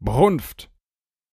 Brunft.